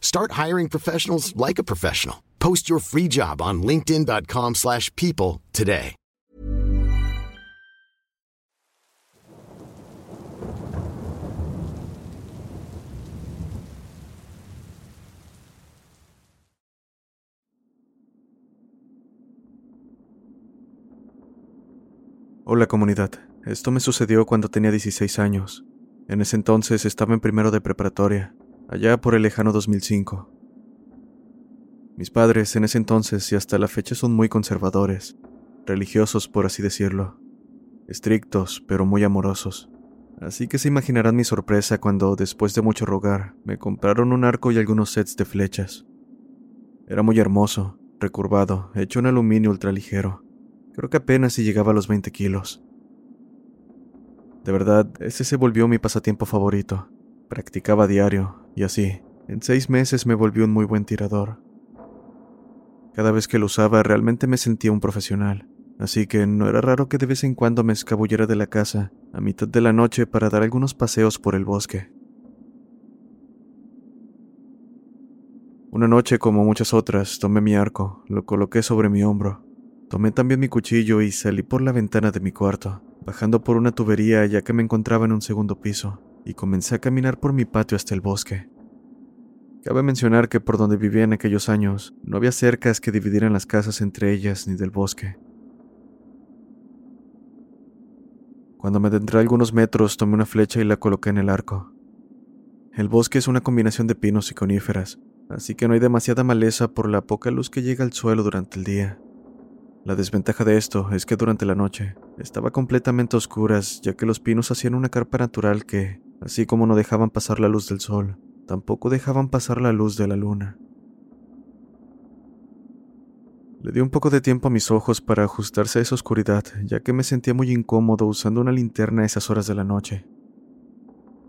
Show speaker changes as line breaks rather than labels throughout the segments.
Start hiring professionals like a professional. Post your free job on linkedin.com slash people today.
Hola comunidad, esto me sucedió cuando tenía 16 años. En ese entonces estaba en primero de preparatoria, allá por el lejano 2005. Mis padres en ese entonces y hasta la fecha son muy conservadores, religiosos por así decirlo, estrictos pero muy amorosos. Así que se imaginarán mi sorpresa cuando, después de mucho rogar, me compraron un arco y algunos sets de flechas. Era muy hermoso, recurvado, hecho en aluminio ultraligero. Creo que apenas si llegaba a los 20 kilos. De verdad, ese se volvió mi pasatiempo favorito. Practicaba diario, y así, en seis meses me volví un muy buen tirador. Cada vez que lo usaba realmente me sentía un profesional, así que no era raro que de vez en cuando me escabullera de la casa a mitad de la noche para dar algunos paseos por el bosque. Una noche, como muchas otras, tomé mi arco, lo coloqué sobre mi hombro, tomé también mi cuchillo y salí por la ventana de mi cuarto, bajando por una tubería ya que me encontraba en un segundo piso, y comencé a caminar por mi patio hasta el bosque. Cabe mencionar que por donde vivía en aquellos años no había cercas que dividieran las casas entre ellas ni del bosque. Cuando me adentré algunos metros tomé una flecha y la coloqué en el arco. El bosque es una combinación de pinos y coníferas, así que no hay demasiada maleza por la poca luz que llega al suelo durante el día. La desventaja de esto es que durante la noche estaba completamente oscuras, ya que los pinos hacían una carpa natural que, así como no dejaban pasar la luz del sol, tampoco dejaban pasar la luz de la luna. Le di un poco de tiempo a mis ojos para ajustarse a esa oscuridad, ya que me sentía muy incómodo usando una linterna a esas horas de la noche.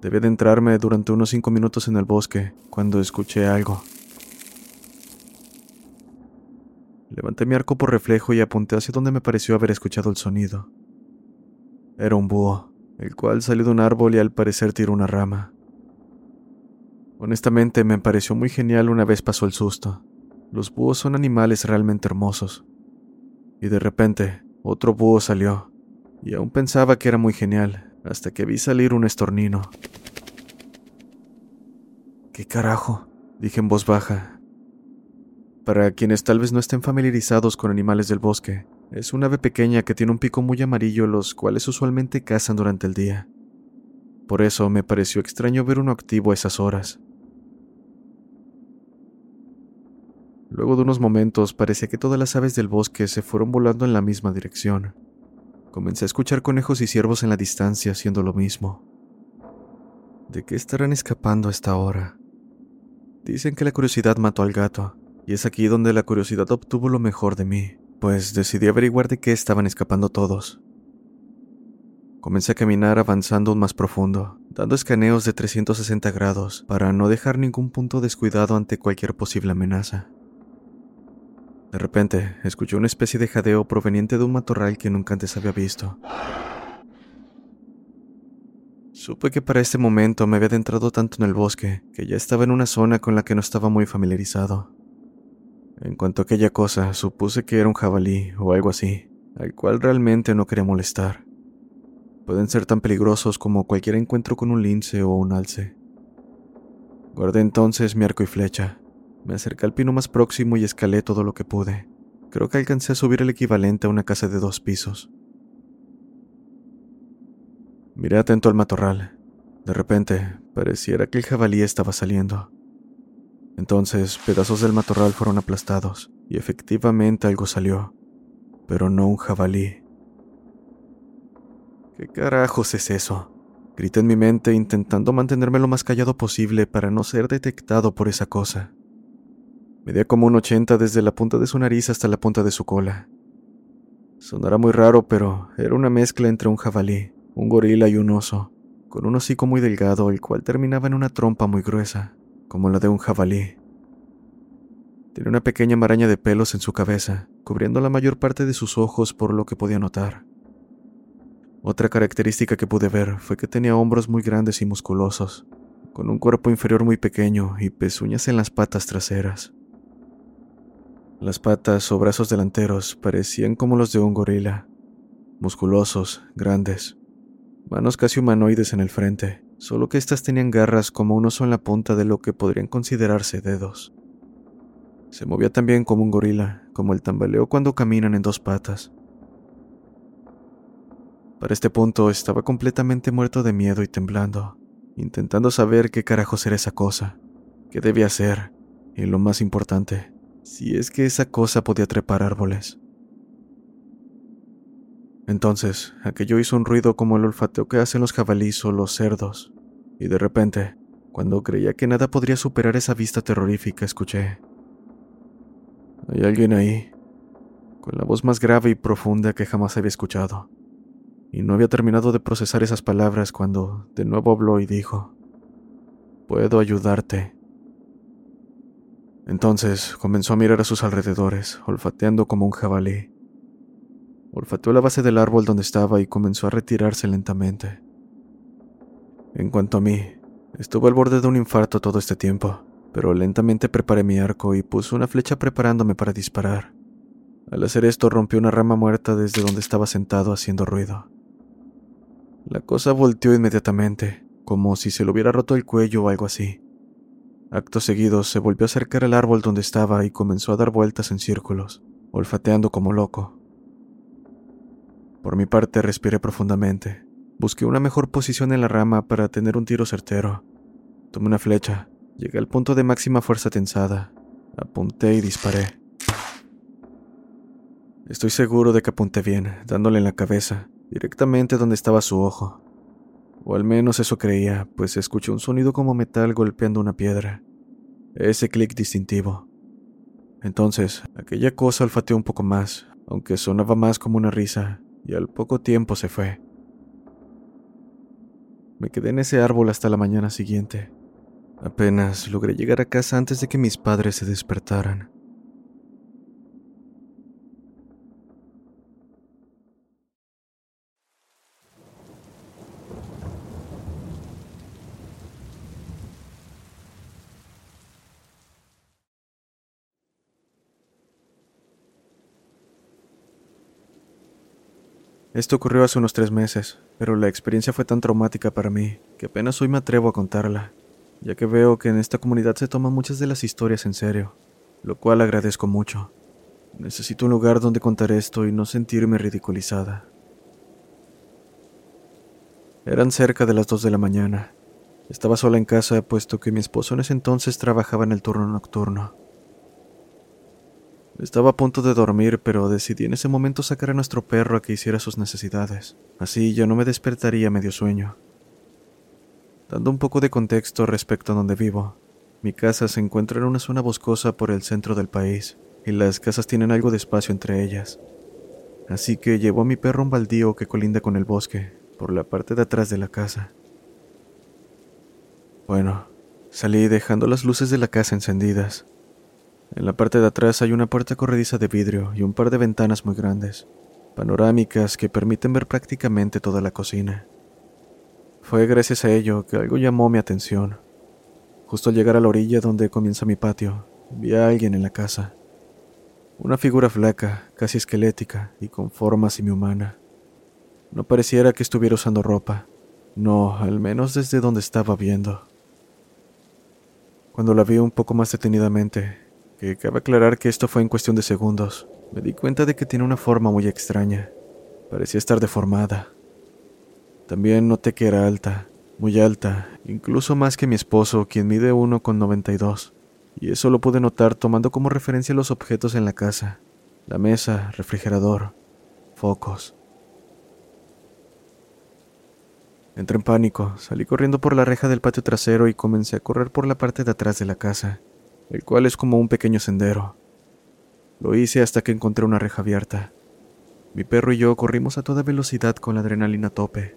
Debí de entrarme durante unos cinco minutos en el bosque, cuando escuché algo. Levanté mi arco por reflejo y apunté hacia donde me pareció haber escuchado el sonido. Era un búho, el cual salió de un árbol y al parecer tiró una rama. Honestamente me pareció muy genial una vez pasó el susto. Los búhos son animales realmente hermosos. Y de repente, otro búho salió, y aún pensaba que era muy genial, hasta que vi salir un estornino. ¿Qué carajo? dije en voz baja. Para quienes tal vez no estén familiarizados con animales del bosque, es un ave pequeña que tiene un pico muy amarillo, los cuales usualmente cazan durante el día. Por eso me pareció extraño ver uno activo a esas horas. Luego de unos momentos parecía que todas las aves del bosque se fueron volando en la misma dirección. Comencé a escuchar conejos y ciervos en la distancia haciendo lo mismo. ¿De qué estarán escapando a esta hora? Dicen que la curiosidad mató al gato, y es aquí donde la curiosidad obtuvo lo mejor de mí, pues decidí averiguar de qué estaban escapando todos. Comencé a caminar avanzando aún más profundo, dando escaneos de 360 grados para no dejar ningún punto descuidado ante cualquier posible amenaza. De repente, escuché una especie de jadeo proveniente de un matorral que nunca antes había visto. Supe que para este momento me había adentrado tanto en el bosque que ya estaba en una zona con la que no estaba muy familiarizado. En cuanto a aquella cosa, supuse que era un jabalí o algo así, al cual realmente no quería molestar. Pueden ser tan peligrosos como cualquier encuentro con un lince o un alce. Guardé entonces mi arco y flecha. Me acerqué al pino más próximo y escalé todo lo que pude. Creo que alcancé a subir el equivalente a una casa de dos pisos. Miré atento al matorral. De repente, pareciera que el jabalí estaba saliendo. Entonces, pedazos del matorral fueron aplastados, y efectivamente algo salió, pero no un jabalí. ¿Qué carajos es eso? Grité en mi mente intentando mantenerme lo más callado posible para no ser detectado por esa cosa. Medía como un ochenta desde la punta de su nariz hasta la punta de su cola. Sonará muy raro, pero era una mezcla entre un jabalí, un gorila y un oso, con un hocico muy delgado, el cual terminaba en una trompa muy gruesa, como la de un jabalí. Tenía una pequeña maraña de pelos en su cabeza, cubriendo la mayor parte de sus ojos por lo que podía notar. Otra característica que pude ver fue que tenía hombros muy grandes y musculosos, con un cuerpo inferior muy pequeño y pezuñas en las patas traseras. Las patas o brazos delanteros parecían como los de un gorila, musculosos, grandes, manos casi humanoides en el frente, solo que éstas tenían garras como un oso en la punta de lo que podrían considerarse dedos. Se movía también como un gorila, como el tambaleo cuando caminan en dos patas. Para este punto estaba completamente muerto de miedo y temblando, intentando saber qué carajos era esa cosa, qué debía hacer, y lo más importante, si es que esa cosa podía trepar árboles. Entonces, aquello hizo un ruido como el olfateo que hacen los jabalíes o los cerdos, y de repente, cuando creía que nada podría superar esa vista terrorífica, escuché. Hay alguien ahí, con la voz más grave y profunda que jamás había escuchado. Y no había terminado de procesar esas palabras cuando de nuevo habló y dijo, Puedo ayudarte. Entonces comenzó a mirar a sus alrededores, olfateando como un jabalí. Olfateó la base del árbol donde estaba y comenzó a retirarse lentamente. En cuanto a mí, estuve al borde de un infarto todo este tiempo, pero lentamente preparé mi arco y puse una flecha preparándome para disparar. Al hacer esto rompió una rama muerta desde donde estaba sentado haciendo ruido. La cosa volteó inmediatamente, como si se le hubiera roto el cuello o algo así. Acto seguido se volvió a acercar al árbol donde estaba y comenzó a dar vueltas en círculos, olfateando como loco. Por mi parte respiré profundamente. Busqué una mejor posición en la rama para tener un tiro certero. Tomé una flecha, llegué al punto de máxima fuerza tensada, apunté y disparé. Estoy seguro de que apunté bien, dándole en la cabeza, directamente donde estaba su ojo. O al menos eso creía, pues escuché un sonido como metal golpeando una piedra. Ese clic distintivo. Entonces, aquella cosa olfateó un poco más, aunque sonaba más como una risa, y al poco tiempo se fue. Me quedé en ese árbol hasta la mañana siguiente. Apenas logré llegar a casa antes de que mis padres se despertaran. Esto ocurrió hace unos tres meses, pero la experiencia fue tan traumática para mí que apenas hoy me atrevo a contarla, ya que veo que en esta comunidad se toman muchas de las historias en serio, lo cual agradezco mucho. Necesito un lugar donde contar esto y no sentirme ridiculizada. Eran cerca de las dos de la mañana. Estaba sola en casa puesto que mi esposo en ese entonces trabajaba en el turno nocturno. Estaba a punto de dormir, pero decidí en ese momento sacar a nuestro perro a que hiciera sus necesidades. Así yo no me despertaría medio sueño. Dando un poco de contexto respecto a donde vivo, mi casa se encuentra en una zona boscosa por el centro del país, y las casas tienen algo de espacio entre ellas. Así que llevo a mi perro un baldío que colinda con el bosque, por la parte de atrás de la casa. Bueno, salí dejando las luces de la casa encendidas. En la parte de atrás hay una puerta corrediza de vidrio y un par de ventanas muy grandes, panorámicas que permiten ver prácticamente toda la cocina. Fue gracias a ello que algo llamó mi atención. Justo al llegar a la orilla donde comienza mi patio, vi a alguien en la casa. Una figura flaca, casi esquelética y con forma semi-humana. No pareciera que estuviera usando ropa. No, al menos desde donde estaba viendo. Cuando la vi un poco más detenidamente, que cabe aclarar que esto fue en cuestión de segundos, me di cuenta de que tiene una forma muy extraña. Parecía estar deformada. También noté que era alta, muy alta, incluso más que mi esposo, quien mide 1,92. Y eso lo pude notar tomando como referencia los objetos en la casa. La mesa, refrigerador, focos. Entré en pánico, salí corriendo por la reja del patio trasero y comencé a correr por la parte de atrás de la casa, el cual es como un pequeño sendero. Lo hice hasta que encontré una reja abierta. Mi perro y yo corrimos a toda velocidad con la adrenalina a tope.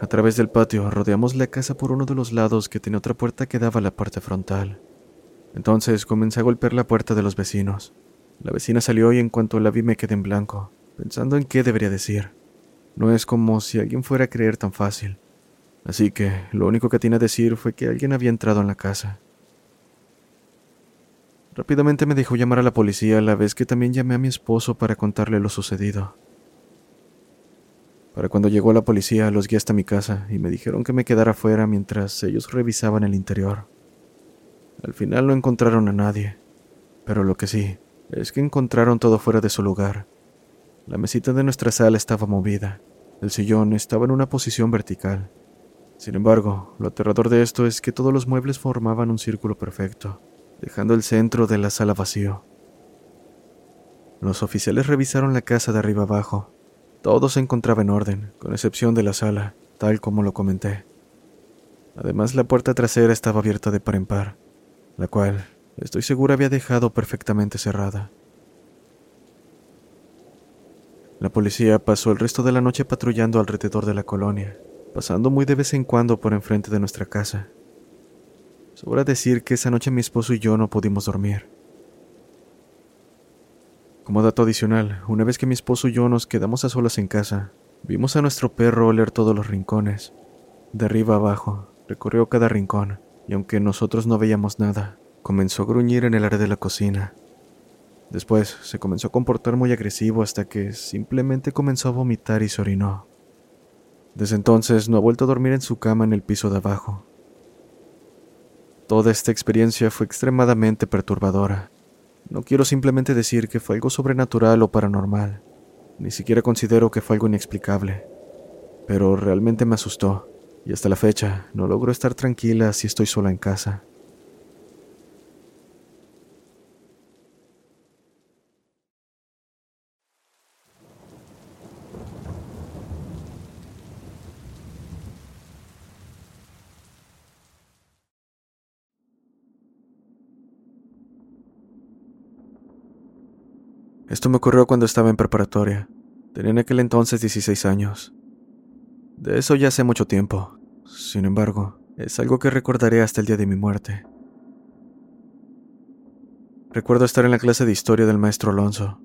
A través del patio rodeamos la casa por uno de los lados que tenía otra puerta que daba a la parte frontal. Entonces comencé a golpear la puerta de los vecinos. La vecina salió y en cuanto la vi me quedé en blanco, pensando en qué debería decir. No es como si alguien fuera a creer tan fácil. Así que lo único que tenía a decir fue que alguien había entrado en la casa. Rápidamente me dejó llamar a la policía a la vez que también llamé a mi esposo para contarle lo sucedido. Para cuando llegó la policía los guié hasta mi casa y me dijeron que me quedara afuera mientras ellos revisaban el interior. Al final no encontraron a nadie, pero lo que sí es que encontraron todo fuera de su lugar la mesita de nuestra sala estaba movida. El sillón estaba en una posición vertical. Sin embargo, lo aterrador de esto es que todos los muebles formaban un círculo perfecto, dejando el centro de la sala vacío. Los oficiales revisaron la casa de arriba abajo. Todo se encontraba en orden, con excepción de la sala, tal como lo comenté. Además, la puerta trasera estaba abierta de par en par, la cual estoy segura había dejado perfectamente cerrada. La policía pasó el resto de la noche patrullando alrededor de la colonia, pasando muy de vez en cuando por enfrente de nuestra casa. Sobra decir que esa noche mi esposo y yo no pudimos dormir. Como dato adicional, una vez que mi esposo y yo nos quedamos a solas en casa, vimos a nuestro perro oler todos los rincones. De arriba abajo, recorrió cada rincón, y aunque nosotros no veíamos nada, comenzó a gruñir en el área de la cocina, Después se comenzó a comportar muy agresivo hasta que simplemente comenzó a vomitar y se orinó. Desde entonces no ha vuelto a dormir en su cama en el piso de abajo. Toda esta experiencia fue extremadamente perturbadora. No quiero simplemente decir que fue algo sobrenatural o paranormal. Ni siquiera considero que fue algo inexplicable. Pero realmente me asustó, y hasta la fecha no logro estar tranquila si estoy sola en casa. Esto me ocurrió cuando estaba en preparatoria. Tenía en aquel entonces 16 años. De eso ya hace mucho tiempo. Sin embargo, es algo que recordaré hasta el día de mi muerte. Recuerdo estar en la clase de historia del maestro Alonso.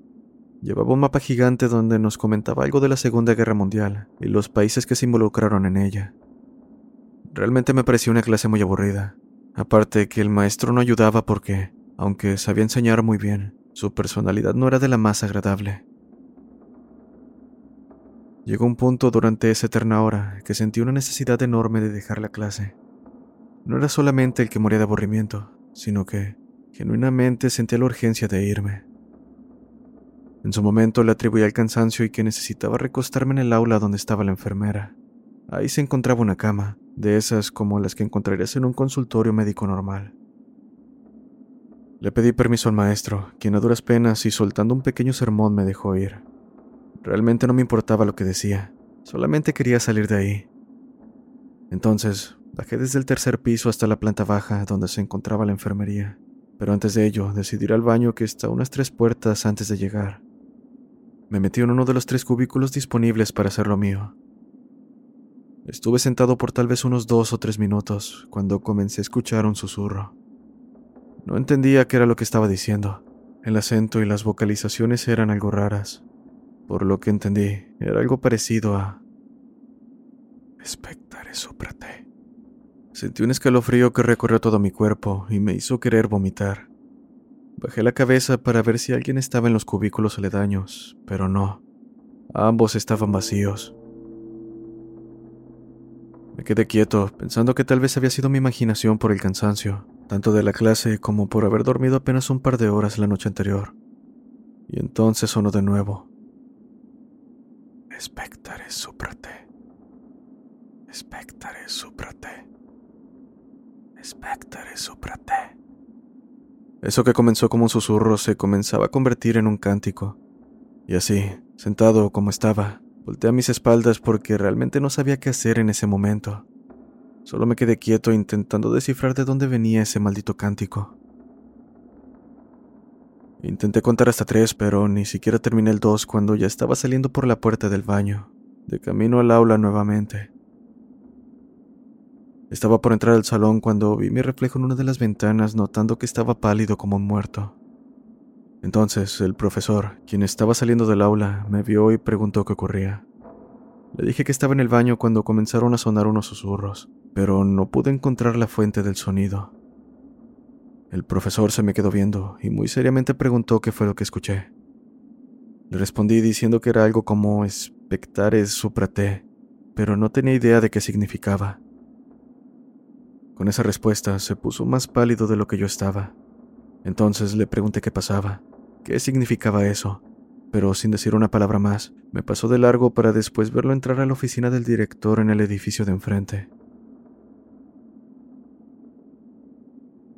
Llevaba un mapa gigante donde nos comentaba algo de la Segunda Guerra Mundial y los países que se involucraron en ella. Realmente me pareció una clase muy aburrida. Aparte que el maestro no ayudaba porque, aunque sabía enseñar muy bien, su personalidad no era de la más agradable. Llegó un punto durante esa eterna hora que sentí una necesidad enorme de dejar la clase. No era solamente el que moría de aburrimiento, sino que, genuinamente, sentía la urgencia de irme. En su momento le atribuí al cansancio y que necesitaba recostarme en el aula donde estaba la enfermera. Ahí se encontraba una cama, de esas como las que encontrarías en un consultorio médico normal. Le pedí permiso al maestro, quien a duras penas y soltando un pequeño sermón me dejó ir. Realmente no me importaba lo que decía, solamente quería salir de ahí. Entonces, bajé desde el tercer piso hasta la planta baja donde se encontraba la enfermería, pero antes de ello decidí ir al baño que está unas tres puertas antes de llegar. Me metí en uno de los tres cubículos disponibles para hacer lo mío. Estuve sentado por tal vez unos dos o tres minutos cuando comencé a escuchar un susurro. No entendía qué era lo que estaba diciendo. El acento y las vocalizaciones eran algo raras. Por lo que entendí, era algo parecido a... Espectare súprate. Sentí un escalofrío que recorrió todo mi cuerpo y me hizo querer vomitar. Bajé la cabeza para ver si alguien estaba en los cubículos aledaños, pero no. Ambos estaban vacíos. Me quedé quieto, pensando que tal vez había sido mi imaginación por el cansancio, tanto de la clase como por haber dormido apenas un par de horas la noche anterior. Y entonces sonó de nuevo. Espectare súprate. Espectare súprate. Espectare súprate. Eso que comenzó como un susurro se comenzaba a convertir en un cántico. Y así, sentado como estaba, Volté a mis espaldas porque realmente no sabía qué hacer en ese momento. Solo me quedé quieto intentando descifrar de dónde venía ese maldito cántico. Intenté contar hasta tres, pero ni siquiera terminé el dos cuando ya estaba saliendo por la puerta del baño, de camino al aula nuevamente. Estaba por entrar al salón cuando vi mi reflejo en una de las ventanas notando que estaba pálido como un muerto. Entonces el profesor, quien estaba saliendo del aula, me vio y preguntó qué ocurría. Le dije que estaba en el baño cuando comenzaron a sonar unos susurros, pero no pude encontrar la fuente del sonido. El profesor se me quedó viendo y muy seriamente preguntó qué fue lo que escuché. Le respondí diciendo que era algo como espectares suprate, pero no tenía idea de qué significaba. Con esa respuesta se puso más pálido de lo que yo estaba. Entonces le pregunté qué pasaba, qué significaba eso, pero sin decir una palabra más, me pasó de largo para después verlo entrar a la oficina del director en el edificio de enfrente.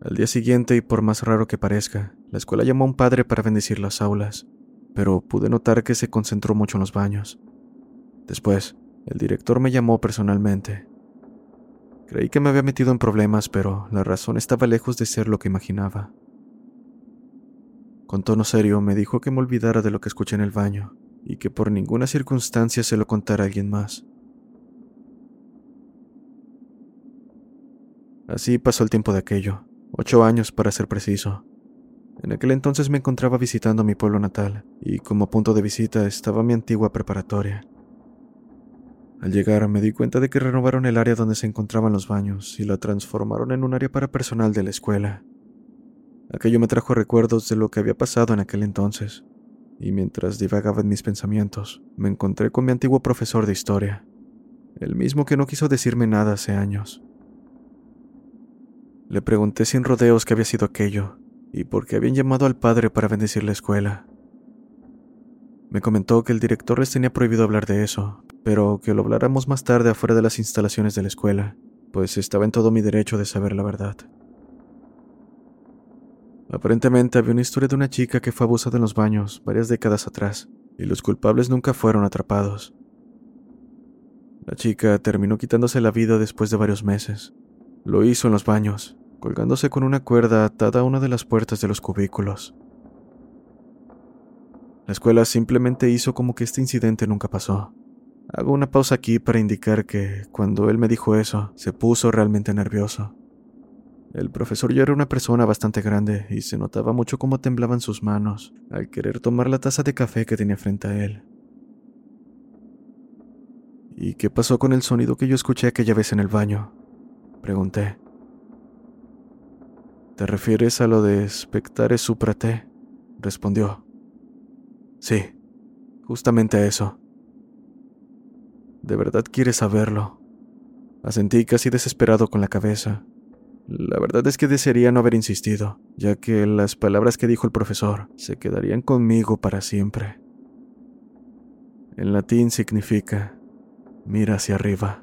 Al día siguiente, y por más raro que parezca, la escuela llamó a un padre para bendecir las aulas, pero pude notar que se concentró mucho en los baños. Después, el director me llamó personalmente. Creí que me había metido en problemas, pero la razón estaba lejos de ser lo que imaginaba. Con tono serio me dijo que me olvidara de lo que escuché en el baño y que por ninguna circunstancia se lo contara a alguien más. Así pasó el tiempo de aquello, ocho años para ser preciso. En aquel entonces me encontraba visitando mi pueblo natal y como punto de visita estaba mi antigua preparatoria. Al llegar me di cuenta de que renovaron el área donde se encontraban los baños y la transformaron en un área para personal de la escuela. Aquello me trajo recuerdos de lo que había pasado en aquel entonces, y mientras divagaba en mis pensamientos, me encontré con mi antiguo profesor de historia, el mismo que no quiso decirme nada hace años. Le pregunté sin rodeos qué había sido aquello y por qué habían llamado al padre para bendecir la escuela. Me comentó que el director les tenía prohibido hablar de eso, pero que lo habláramos más tarde afuera de las instalaciones de la escuela, pues estaba en todo mi derecho de saber la verdad. Aparentemente había una historia de una chica que fue abusada en los baños varias décadas atrás, y los culpables nunca fueron atrapados. La chica terminó quitándose la vida después de varios meses. Lo hizo en los baños, colgándose con una cuerda atada a una de las puertas de los cubículos. La escuela simplemente hizo como que este incidente nunca pasó. Hago una pausa aquí para indicar que, cuando él me dijo eso, se puso realmente nervioso. El profesor ya era una persona bastante grande y se notaba mucho cómo temblaban sus manos al querer tomar la taza de café que tenía frente a él. ¿Y qué pasó con el sonido que yo escuché aquella vez en el baño? Pregunté. ¿Te refieres a lo de espectare suprate? Respondió. Sí, justamente a eso. ¿De verdad quieres saberlo? Asentí casi desesperado con la cabeza, la verdad es que desearía no haber insistido, ya que las palabras que dijo el profesor se quedarían conmigo para siempre. En latín significa mira hacia arriba.